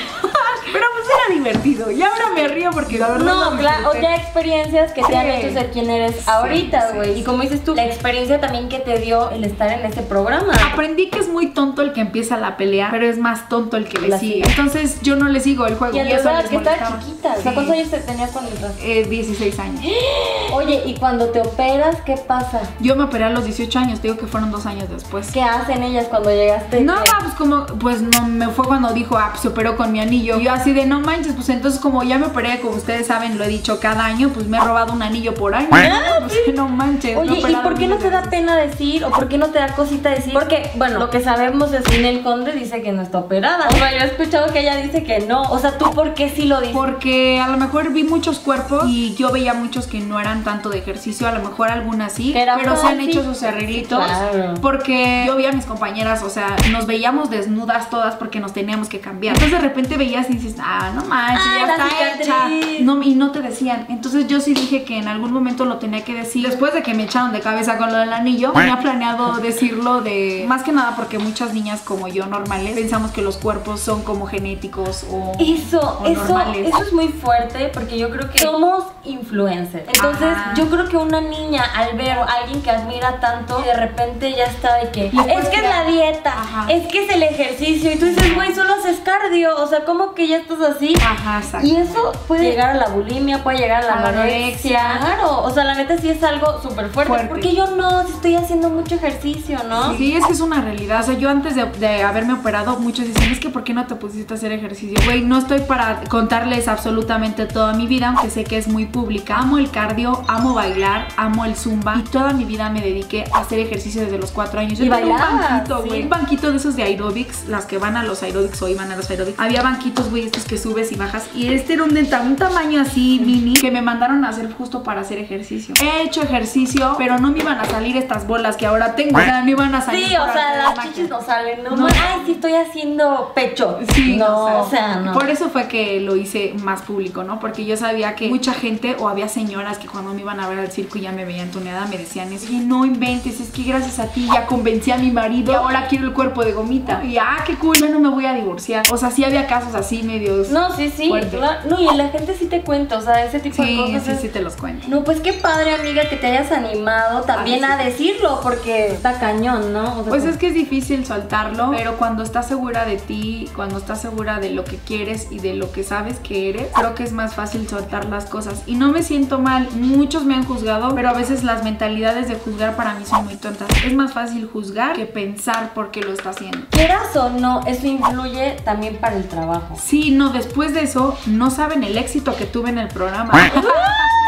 Pero pues era divertido. Y ahora me río porque la verdad No, lo claro, o ya experiencias que te han hecho ser quien eres ahorita, güey. sí. Y como dices tú, la experiencia también que te dio el estar en ese programa. Aprendí que es muy tonto el que empieza la pelea, pero es más tonto el que le sigue. sigue. Entonces yo no le sigo el juego. Y en eso les que estaba chiquita. O sea. ¿cuántos años te tenías cuando entraste? Eh, 16 años. [gasps] Oye, y cuando te operas, ¿qué pasa? Yo me operé a los 18 años, te digo que fueron dos años después. ¿Qué hacen ellas cuando llegaste? No, pues como, pues no, me fue cuando dijo, ah, pues se operó con mi anillo. Y yo así de, no manches, pues entonces como ya me operé, como ustedes saben, lo he dicho cada año, pues me he robado un anillo por año. ¿no? Pues, [laughs] no manches. Oye, ¿y por qué no te da pena decir o por qué no te da cosita decir? Porque, bueno, lo que sabemos es que Ninel Conde dice que no está operada. O sea, yo he escuchado que ella dice que no. O sea, ¿tú por qué sí lo dices? Porque a lo mejor vi muchos cuerpos y yo veía muchos que no eran tanto de ejercicio, a lo mejor algunas sí, pero se han hecho sus arreglitos. Claro. Porque yo vi a mis compañeras, o sea, nos veíamos desnudas todas porque nos teníamos que cambiar. Entonces de repente veías y dices, ah, no manches, Ah, ya está cicatriz. hecha. No, y no te decían. Entonces yo sí dije que en algún momento lo tenía que decir. Después de que me echaron de cabeza con lo del anillo, tenía planeado decirlo de. Más que nada porque muchas niñas como yo normales pensamos que los cuerpos son como genéticos o. Eso, o eso, normales. eso es muy fuerte porque yo creo que somos influencers. Entonces, Ajá. yo creo que una niña al ver a alguien que admira tanto, de repente ya está de que es que es la dieta, Ajá. es que es el ejercicio y tú dices, güey, solo haces cardio, o sea, ¿cómo que ya estás así? Ajá, exacto. Y eso puede llegar a la bulimia, puede llegar a la anorexia. Claro, o sea, la neta sí es algo súper fuerte. Fuerte. Porque yo no, si estoy haciendo mucho ejercicio, ¿no? Sí, es que es una realidad. O sea, yo antes de, de haberme operado, muchos dicen, es que ¿por qué no te pusiste a hacer ejercicio? Güey, no estoy para contarles absolutamente toda mi vida, aunque sé que es muy pública. Amo el cardio, amo bailar, amo el zumba y toda mi vida me dediqué a hacer ejercicio desde los cuatro años. Yo Y tenía un banquito, güey, sí. un banquito de esos de aerobics, las que van a los aerobics o iban a los aerobics. Había banquitos, güey, güey, estos que subes y bajas. Y este era un, de un tamaño así mini que me mandaron a hacer justo para hacer ejercicio. He hecho ejercicio, pero no me iban a salir estas bolas que ahora tengo. O sea, no iban a salir. Sí, o sea, las chichis no salen, ¿no? No. Ay, sí, estoy haciendo pecho. Sí, no, o sea, no. Por eso fue que lo hice más público, ¿no? Porque yo sabía que mucha gente o había señoras que cuando me iban a ver al circo y ya me veían tuneada me decían, es que no inventes, es que gracias a ti ya convencí a mi marido y ahora quiero el cuerpo de gomita. Y ah, qué cool, yo no me voy a divorciar. O sea, sí había casos así medios. No, sí, sí. No, y la gente sí te cuenta, o sea, ese tipo de cosas. sí, es- sí te los cuento. No, pues qué padre, amiga, que te hayas animado también a decirlo, porque está cañón, ¿no? O sea, Pues es que es difícil soltarlo, pero cuando estás segura de ti, cuando estás segura de lo que quieres y de lo que sabes que eres, creo que es más fácil soltar las cosas. Y no me siento mal, muchos me han juzgado, pero a veces las mentalidades de juzgar para mí son muy tontas. Es más fácil juzgar que pensar por qué lo está haciendo. quieras o no, eso influye también para el trabajo. Sí, no, después de eso, no saben el éxito que tuve en el programa. [laughs]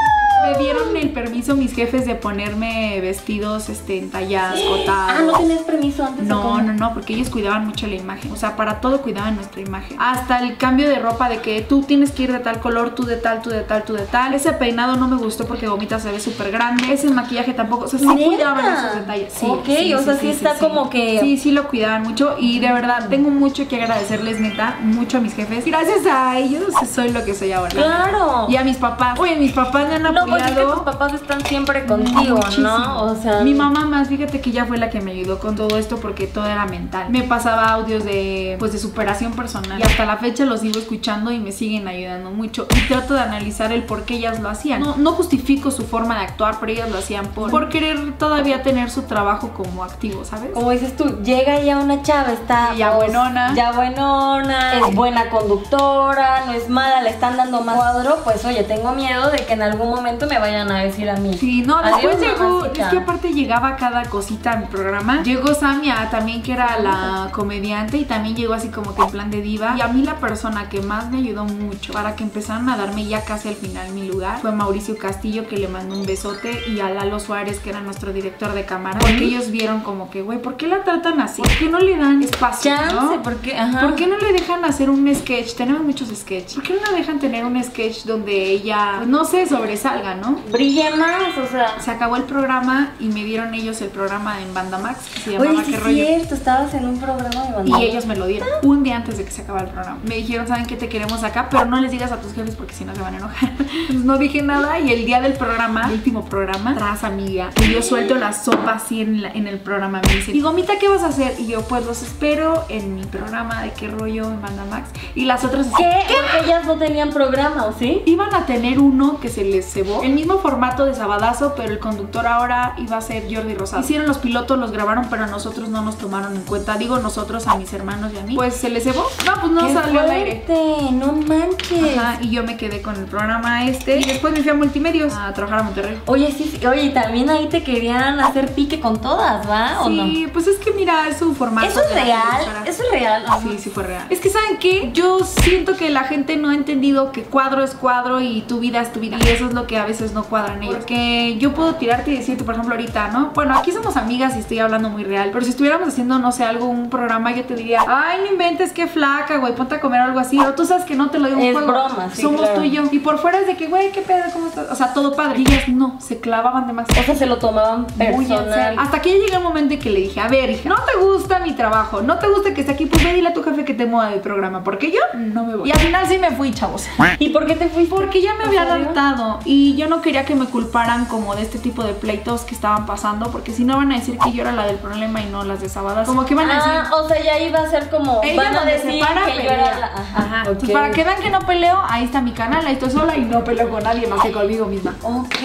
Me dieron el permiso mis jefes de ponerme vestidos este, entallados, cotados. Ah, ¿no tenías permiso antes? No, no, no, porque ellos cuidaban mucho la imagen. O sea, para todo cuidaban nuestra imagen. Hasta el cambio de ropa de que tú tienes que ir de tal color, tú de tal, tú de tal, tú de tal. Ese peinado no me gustó porque Gomita se ve súper grande. Ese maquillaje tampoco. O sea, sí ¿Neta? cuidaban esos detalles. Sí, Ok, o sea, sí está como que- Sí, sí lo cuidaban mucho. Y de verdad, tengo mucho que agradecerles, neta, mucho a mis jefes. Gracias a ellos soy lo que soy ahora. Claro. Y a mis papás. Oye, mis papás me han No, pues es que tus papás están siempre contigo, Muchísimo. ¿no? O sea, mi mamá más, fíjate que ella fue la que me ayudó con todo esto porque todo era mental. Me pasaba audios de pues de superación personal y hasta la fecha los sigo escuchando y me siguen ayudando mucho y trato de analizar el por qué ellas lo hacían. No, no justifico su forma de actuar, pero ellas lo hacían por, por querer todavía tener su trabajo como activo, ¿sabes? como dices tú, llega ya una chava, está ya pues, buenona. ya buenona, es buena conductora, no es mala, le están dando más cuadro, pues oye, tengo miedo de que en algún momento me vayan a decir a mí. Sí, no, después llegó, es que aparte llegaba cada cosita a mi programa. Llegó Samia también, que era la comediante, y también llegó así como que en plan de diva. Y a mí la persona que más me ayudó mucho para que empezaran a darme ya casi al final mi lugar fue Mauricio Castillo, que le mandó un besote, y a Lalo Suárez, que era nuestro director de cámara. Porque ellos vieron como que, güey, ¿por qué la tratan así? ¿Por qué no le dan espacio? Chance, no? porque, ajá. ¿Por qué no le dejan hacer un sketch? Tenemos muchos sketches. ¿Por qué no dejan tener un sketch donde ella, pues, no sé, sobresalga, ¿no? brille más, o sea. Se acabó el programa y me dieron ellos el programa en Banda Max que se llamaba Oye, ¿Qué es rollo? cierto, estabas en un programa de banda. Y ellos me lo dieron un día antes de que se acabara el programa. Me dijeron, ¿saben qué te queremos acá? Pero no les digas a tus jefes porque si no se van a enojar. [laughs] Entonces no dije nada y el día del programa, el último programa, tras amiga, y yo suelto la sopa así en, la- en el programa. Me dicen, y Gomita, ¿qué vas a hacer? Y yo, pues los espero en mi programa de qué rollo en Banda Max. Y las otras así, ¿Qué? Porque ellas no tenían programa, ¿o sí? Iban a tener uno que se les cebó. El mismo formato de Sabadazo, pero el conductor ahora iba a ser Jordi Rosado. Hicieron los pilotos, los grabaron, pero a nosotros no nos tomaron en cuenta. Digo nosotros, a mis hermanos y a mí. Pues se les cebó. No, pues no ¡Qué salió al aire. fuerte! ¡No manches! Ajá, y yo me quedé con el programa este. Y después me fui a Multimedios a trabajar a Monterrey. Oye, sí, sí, oye, también ahí te querían hacer pique con todas, ¿va? ¿O no? Sí, pues es que mira, es su formato. ¿Eso es real? ¿Eso es real? Sí, sí fue real. Es que ¿saben qué? Yo siento que la gente no ha entendido que cuadro es cuadro y tu vida es tu vida. Y eso es lo que a veces no cuadran ellos. Porque yo puedo tirarte y decirte, por ejemplo, ahorita, ¿no? Bueno, aquí somos amigas y estoy hablando muy real. Pero si estuviéramos haciendo, no sé, algo, un programa, yo te diría, ay, no inventes, qué flaca, güey, ponte a comer algo así. Pero tú sabes que no te lo digo en Es juego. broma, sí, Somos claro. tú y yo. Y por fuera es de que, güey, qué pedo, ¿cómo estás? O sea, todo padre. Y ellas no, se clavaban de más. O sea, se lo tomaban Muy en personal. serio. Hasta que ya llegué el momento en que le dije, a ver, hija, no te gusta mi trabajo, no te gusta que esté aquí, pues ve dile a tu jefe que te mueva del programa, porque yo no me voy. Y al final sí me fui, chavos. ¿Y por qué te fuiste? Porque ya me ¿En había adaptado y yo no quería que me culparan como de este tipo de pleitos que estaban pasando, porque si no van a decir que yo era la del problema y no las de Sabadas. Como que van a decir... Ah, o sea, ya iba a ser como. Ella van a decir yo era la. Ajá. Entonces, para que vean que no peleo, ahí está mi canal, ahí estoy sola y no peleo con nadie más que conmigo misma. Ok.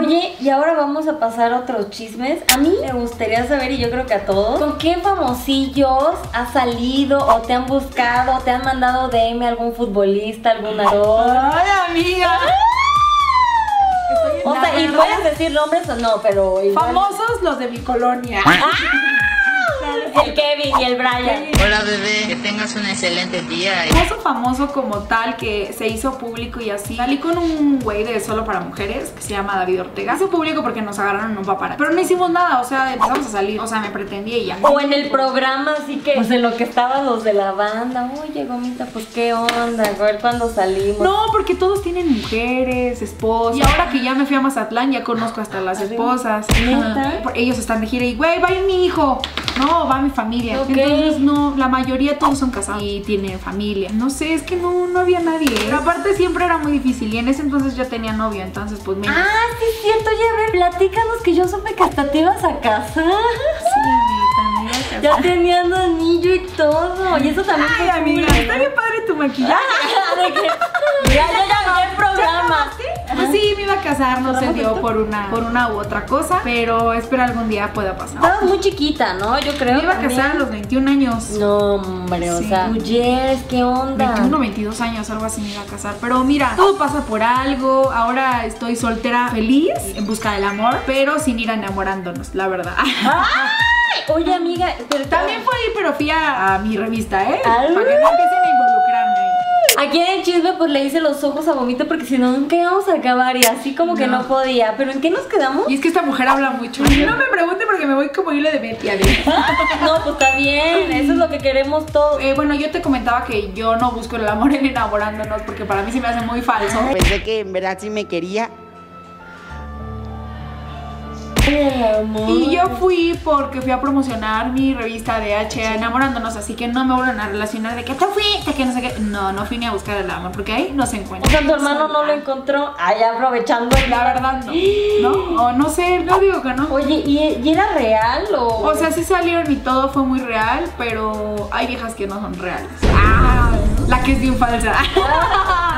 Oye, y ahora vamos a pasar a otros chismes. A mí me gustaría saber, y yo creo que a todos, ¿con qué famosillos has salido o te han buscado, o te han mandado DM algún futbolista, algún actor? ¡Ay, amiga! O sea, y puedes decir nombres o no, pero igual. Famosos los de mi colonia. Ah. El Kevin y el Brian. Hola bebé, que tengas un excelente día. Famoso famoso como tal que se hizo público y así. Salí con un güey de solo para mujeres que se llama David Ortega. Se hizo público porque nos agarraron en un paparazzi. Pero no hicimos nada, o sea, empezamos a salir. O sea, me pretendía y ya. O en el programa, así que, pues en lo que estaban los de la banda. Oye, gomita, pues qué onda, a ver cuándo salimos. No, porque todos tienen mujeres, esposas. Y ahora que ya me fui a Mazatlán, ya conozco hasta las esposas. ¿Neta? [laughs] Ellos están de gira y, güey, va mi hijo. No, va mi familia. Entonces, no, la mayoría todos son casados y tienen familia. No sé, es que no, no había nadie. Pero aparte siempre era muy difícil y en ese entonces yo tenía novio, entonces pues me... Ah, sí es cierto, oye, a ver, platícanos que yo supe que hasta te ibas a casar. Sí, casar. Ya tenían anillo y todo. Y eso también Ay, amiga, está bien padre tu maquillaje. [laughs] De que- Ya, [laughs] ya, ya vi el programa. Pues sí, me iba a casar, no se ¿Cerramos dio por una, por una u otra cosa, pero espero algún día pueda pasar. Estabas muy chiquita, ¿no? Yo creo. Me iba a casar a los 21 años. No, hombre, o Sí. sea, Yes, ¿qué onda? 21, 22 años, algo así me iba a casar. Pero mira, todo pasa por algo. Ahora estoy soltera, feliz, en busca del amor, pero sin ir enamorándonos, la verdad. ¡Ay! Oye, amiga, [laughs] pero También fue ahí, pero fui a, a mi revista, ¿eh? Para que no empiecen a involucrarme. Aquí en el chisme pues le hice los ojos a Vomita porque si no nunca íbamos a acabar y así como que no, No. podía. ¿Pero en qué nos quedamos? Y es que esta mujer habla mucho. No me pregunte porque me voy como hilo de media. [laughs] No, pues está bien, eso es lo que queremos todos. Eh, bueno, yo te comentaba que yo no busco el amor en enamorándonos porque para mí se me hace muy falso. Pensé que en verdad sí me quería. Y yo fui porque fui a promocionar mi revista de H enamorándonos, así que no me vuelvan a relacionar de que te fuiste, que no sé qué. No, no fui ni a buscar el amor porque ahí no se O encuentra. sea, tu hermano no lo encontró. Ay, aprovechando. La verdad no. ¿No? O no sé, no digo que no. Oye, ¿y, y era real o...? O sea, sí salieron y todo fue muy real, pero hay viejas que no son reales. Ah, la que es bien falsa. [laughs]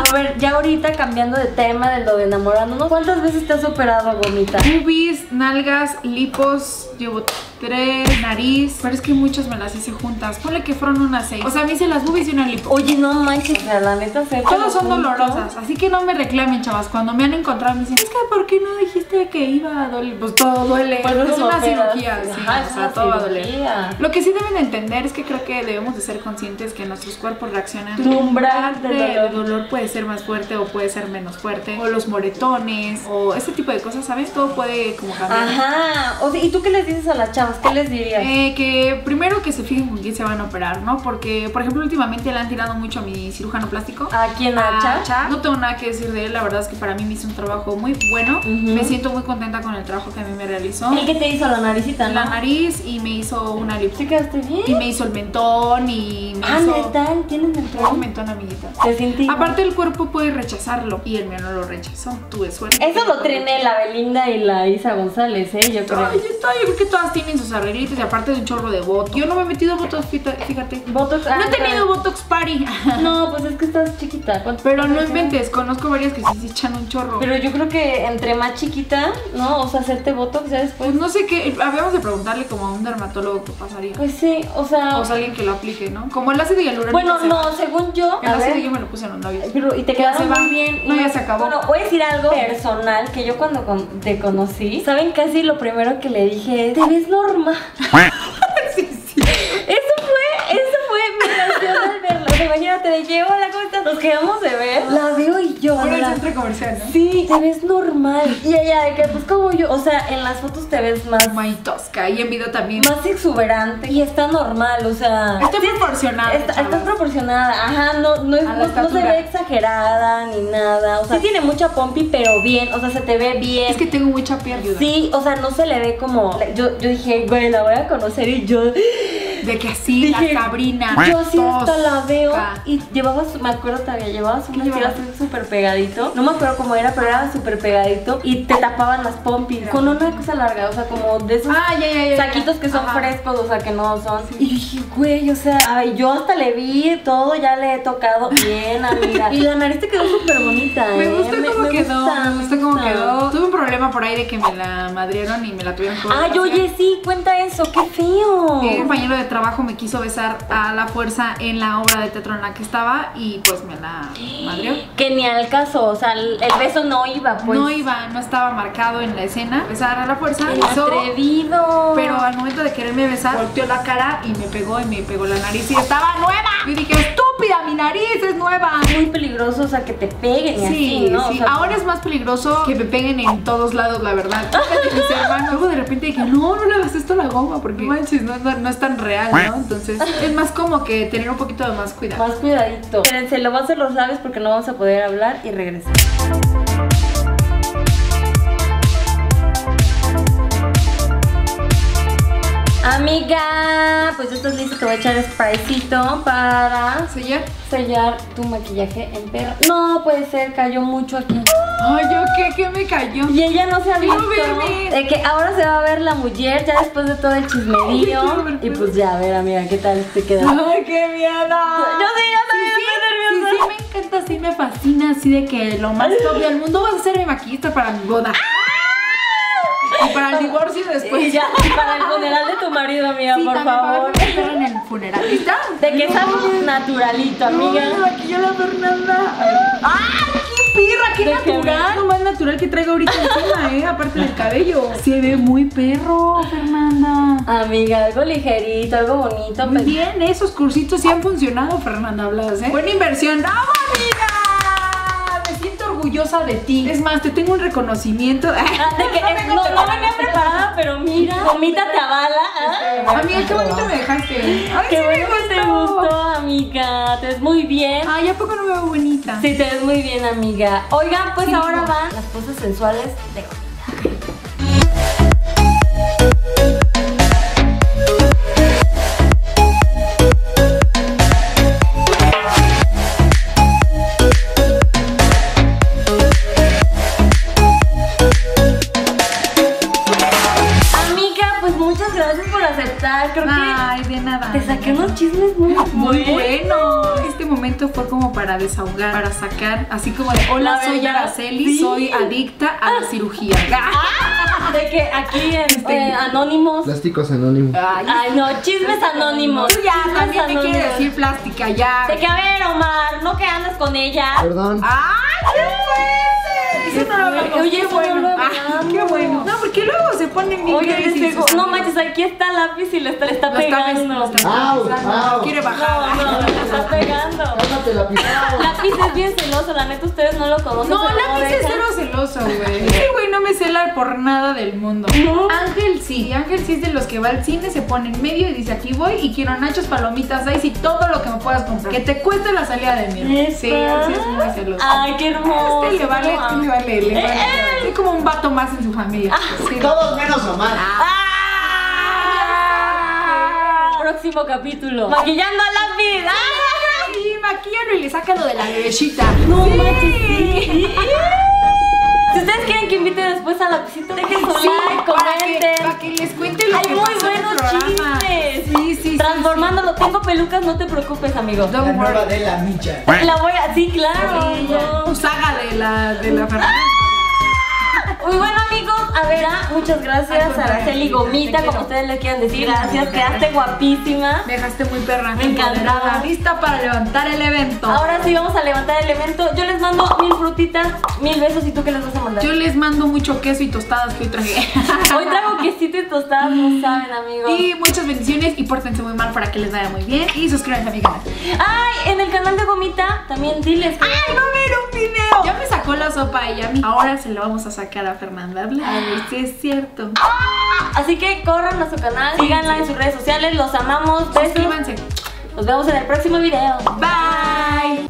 A ver, ya ahorita cambiando de tema de lo de enamorándonos, ¿cuántas veces te has operado, Gomita? Boobies, nalgas, lipos, llevo tres, nariz. Pero es que muchos me las hice juntas. Ponle que fueron unas seis. O sea, me hice las boobies y una lipo. Oye, no manches, o sea, la neta se Todas son dolorosas, así que no me reclamen, chavas. Cuando me han encontrado me dicen, es que ¿por qué no dijiste que iba a doler? Pues todo duele. Pues es una operas. cirugía, sí, Ajá, o sea, todo va a doler. cirugía. Lo que sí deben de entender es que creo que debemos de ser conscientes que nuestros cuerpos reaccionan. Del El dolor. puede ser más fuerte o puede ser menos fuerte. O los moretones, o ese tipo de cosas, ¿sabes? Todo puede como cambiar. Ajá, o sea, ¿y tú qué les dices a las chavas? ¿Qué les dirías? Eh, que primero que se fijen con quién se van a operar, ¿no? Porque, por ejemplo, últimamente le han tirado mucho a mi cirujano plástico. ¿A quién, a a Cha? No tengo nada que decir de él, la verdad es que para mí me hizo un trabajo muy bueno. Me siento muy contenta con el trabajo que a mí me realizó. El que te hizo la naricita, ¿no? La nariz y me hizo una lipo. ¿Sí quedaste bien? Y me hizo el mentón y me Ah, hizo... ¿tienes el Mentón, amiguita. Te sentí. Aparte el cuerpo puede rechazarlo y el mío no lo rechazó. Tuve suerte. Eso lo tiene la Belinda y la Isa González, ¿eh? Yo creo. Ay, está, yo creo que todas tienen sus arreglitos y aparte de un chorro de botox. Yo no me he metido botox, fíjate. Botox. No ah, he tenido claro. botox party. [laughs] No, pues es que estás chiquita. ¿Cuántos Pero no inventes, conozco varias que sí se echan un chorro. Pero yo creo que entre más chiquita, ¿no? O sea, hacerte botox ya después. Pues no sé qué, habíamos de preguntarle como a un dermatólogo qué pasaría. Pues sí, o sea. o sea, alguien que lo aplique, ¿no? Como el ácido hialurónico. bueno, se no, va. Según yo. A ver, yo me lo puse en los labios. Pero, y te quedaron muy bien. No, y- ya se acabó. Bueno, voy a decir algo personal que yo cuando con- te conocí, ¿saben casi lo primero que le dije es, te ves normal? [laughs] sí, sí. Eso fue, eso fue mi reacción al verla. O sea, imagínate, de que hola, ¿cómo estás? Nos quedamos de ver. La veo y yo. Por el centro comercial, ¿no? Sí, te ves normal. Y ella de que, pues como yo, o sea, en las fotos te ves más, Muy tosca y en video también. más exuberante. Y está normal, o sea. Está proporcionada. Está, chavas. está proporcionada, ajá, no, no, es- A la no- no se ve exagerada ni nada, o sea, sí tiene mucha pompi, pero bien, o sea, se te ve bien. Es que tengo mucha piel. ayuda. Sí, o sea, no se le ve como, yo, yo dije, güey, la voy a conocer y yo, De que así, Dije, la Sabrina. yo así hasta la veo y llevabas, me acuerdo todavía, llevabas un ¿Qué vestido así súper pegadito, no me acuerdo cómo era, pero era súper pegadito y te tapaban las pompis con una cosa larga, o sea, como de esos Ah, ya, ya, ya. saquitos que son Ajá. frescos, o sea, que no son. Y yo dije, güey, o sea, ay, yo hasta le vi todo, ya le he tocado bien, amiga. [laughs] y la nariz te quedó súper bonita, Me ¿eh? gusta cómo quedó, gusta, me gusta cómo quedó. Tuve un problema por ahí de que me la madrieron y me la tuvieron que Ay, hacer. oye, sí, cuenta eso, qué feo. Un compañero de trabajo me quiso besar a la fuerza en la obra de teatro en la que estaba y pues me la madrió. Que ni al caso, o sea, el el beso no iba, pues. no iba, no estaba marcado en la escena, besar a la fuerza. El besó, atrevido. pero al momento de quererme besar, volteó la cara y me pegó y me pegó la nariz y estaba nueva. Y dije, estúpida, mi nariz es nueva. muy peligroso, o sea, que te peguen Sí, así, ¿no? O sí. sea, Ahora es más peligroso que me peguen en todos lados, la verdad. Fíjate, mis hermanos. Luego de repente dije, no, no le hagas esto a la goma, porque manches, no, no- no es tan real, ¿no? Entonces, es más como que tener un poquito de más cuidado. Más cuidadito. Espérense, lo voy a hacer los labios porque no vamos a poder hablar y regresar. Amiga, pues ya estás lista, te voy a echar spraycito para ¿Sellar? sellar tu maquillaje en perro. No puede ser, cayó mucho aquí. Ay, ¿yo qué? ¿Qué me cayó? Y ella no se ha visto de que ahora se va a ver la mujer ya después de todo el chismerío. Y pues ya, a ver, amiga, ¿qué tal te queda? ¡Ay, qué miedo! Yo sí, yo también sí, estoy sí, nerviosa. sí, me encanta, sí me fascina, así de que lo más top del mundo vas a ser mi maquillista para mi boda. Y para el divorcio después. Y ya, y para el funeral de tu marido, amiga, Sí, por para favor. esperen en el funeral. De que sea naturalito, amiga. No, me maquilló la Fernanda. ¡Ay, qué ¿De natural! Lo más natural que traigo ahorita encima, [laughs] ¿eh? Aparte del cabello. Se ve muy perro, Fernanda. Amiga, algo ligerito, algo bonito. Muy bien, esos cursitos sí han funcionado, Fernanda Blas, ¿eh? Buena inversión. ¡Bravo, amiga! Orgullosa de ti. Es más, te tengo un reconocimiento. [laughs] Ah, de que, eh, no, no venía preparada, pero mira, gomita te avala. ah. Amiga, qué bonito me dejaste. Ay, Qué sí bueno que te gustó, amiga. Te ves muy bien. Ay, ¿a poco no me veo bonita? Sí, te ves muy bien, amiga. Oigan, pues Sí, ahora no. van las poses sensuales de así como de, hola, La soy verdad, Araceli, sí. soy adicta a la cirugía. [laughs] De que aquí en eh, Anónimos. Plásticos anónimos. Ay, Ay, no, chismes anónimos. tú ya chismes también te quiere anónimos. decir plástica, ya. De que, a ver, Omar, no que andas con ella. Perdón. ¡Ay, qué fuerte! No hablamos. Oye, qué no bueno. Ah, qué bueno. No, porque luego se ponen bien Oye, digo, sus no manches, aquí está el lápiz y le está, le está pegando. lo está Au, besando, au. lo quiere bajar. No, no, le está pegando. Cálmate la pisada. Lápiz es bien celoso, la neta ustedes no lo conocen. No, Lápiz es cero celoso, güey. Ese güey no me cela por nada del mundo. No. Ángel sí. Ángel sí es de los que va al cine, se pone en medio y dice aquí voy y quiero nachos, palomitas, ice y todo lo que me puedas comprar. Que te cueste la salida de mierda. Sí, así es muy celoso. Ay, qué hermoso. Este le vale, este le vale, le vale. Es como un vato más en su familia. Sí. Todos menos Omar. ¡Ah! Próximo capítulo. Maquillando a lápiz. ¡Ah! Sí, maquíllalo y le saca lo de la bebecita. No Sí. manches, sí. Si ustedes quieren que invite después a la visita, dejen su Sí, like, para que, comenten. para que les cuente lo Hay que muy pasó buenos chistes. Sí, sí, sí. Transformándolo. Tengo pelucas, no te preocupes, amigo. sí. Don't worry. de la micha. La voy a. Sí, claro. no. Tu saga de la, de la Fernanda. Muy bueno, amigos. A ver, ah, muchas gracias. Contrario, Araceli Gomita, como ustedes le quieran decir. Gracias, quedaste guapísima. Dejaste muy perra. Me empoderada, Lista para levantar el evento. Ahora sí vamos a levantar el evento. Yo les mando mil frutitas, mil besos. ¿Y tú qué les vas a mandar? Yo les mando mucho queso y tostadas que hoy traje. [laughs] Hoy traigo quesito y tostadas, no saben, amigos. Y muchas bendiciones y pórtense muy mal para que les vaya muy bien. Y suscríbanse a mi canal. Ay, en el canal de Gomita también diles. ¡Ay, va a ver un video! Ya me sacó la sopa a ella a mí. Ahora se lo vamos a sacar a Fernanda Blas. Sí es cierto. Así que corran a su canal, síganla en sus redes sociales, los amamos. Suscríbanse. Nos vemos en el próximo video. Bye.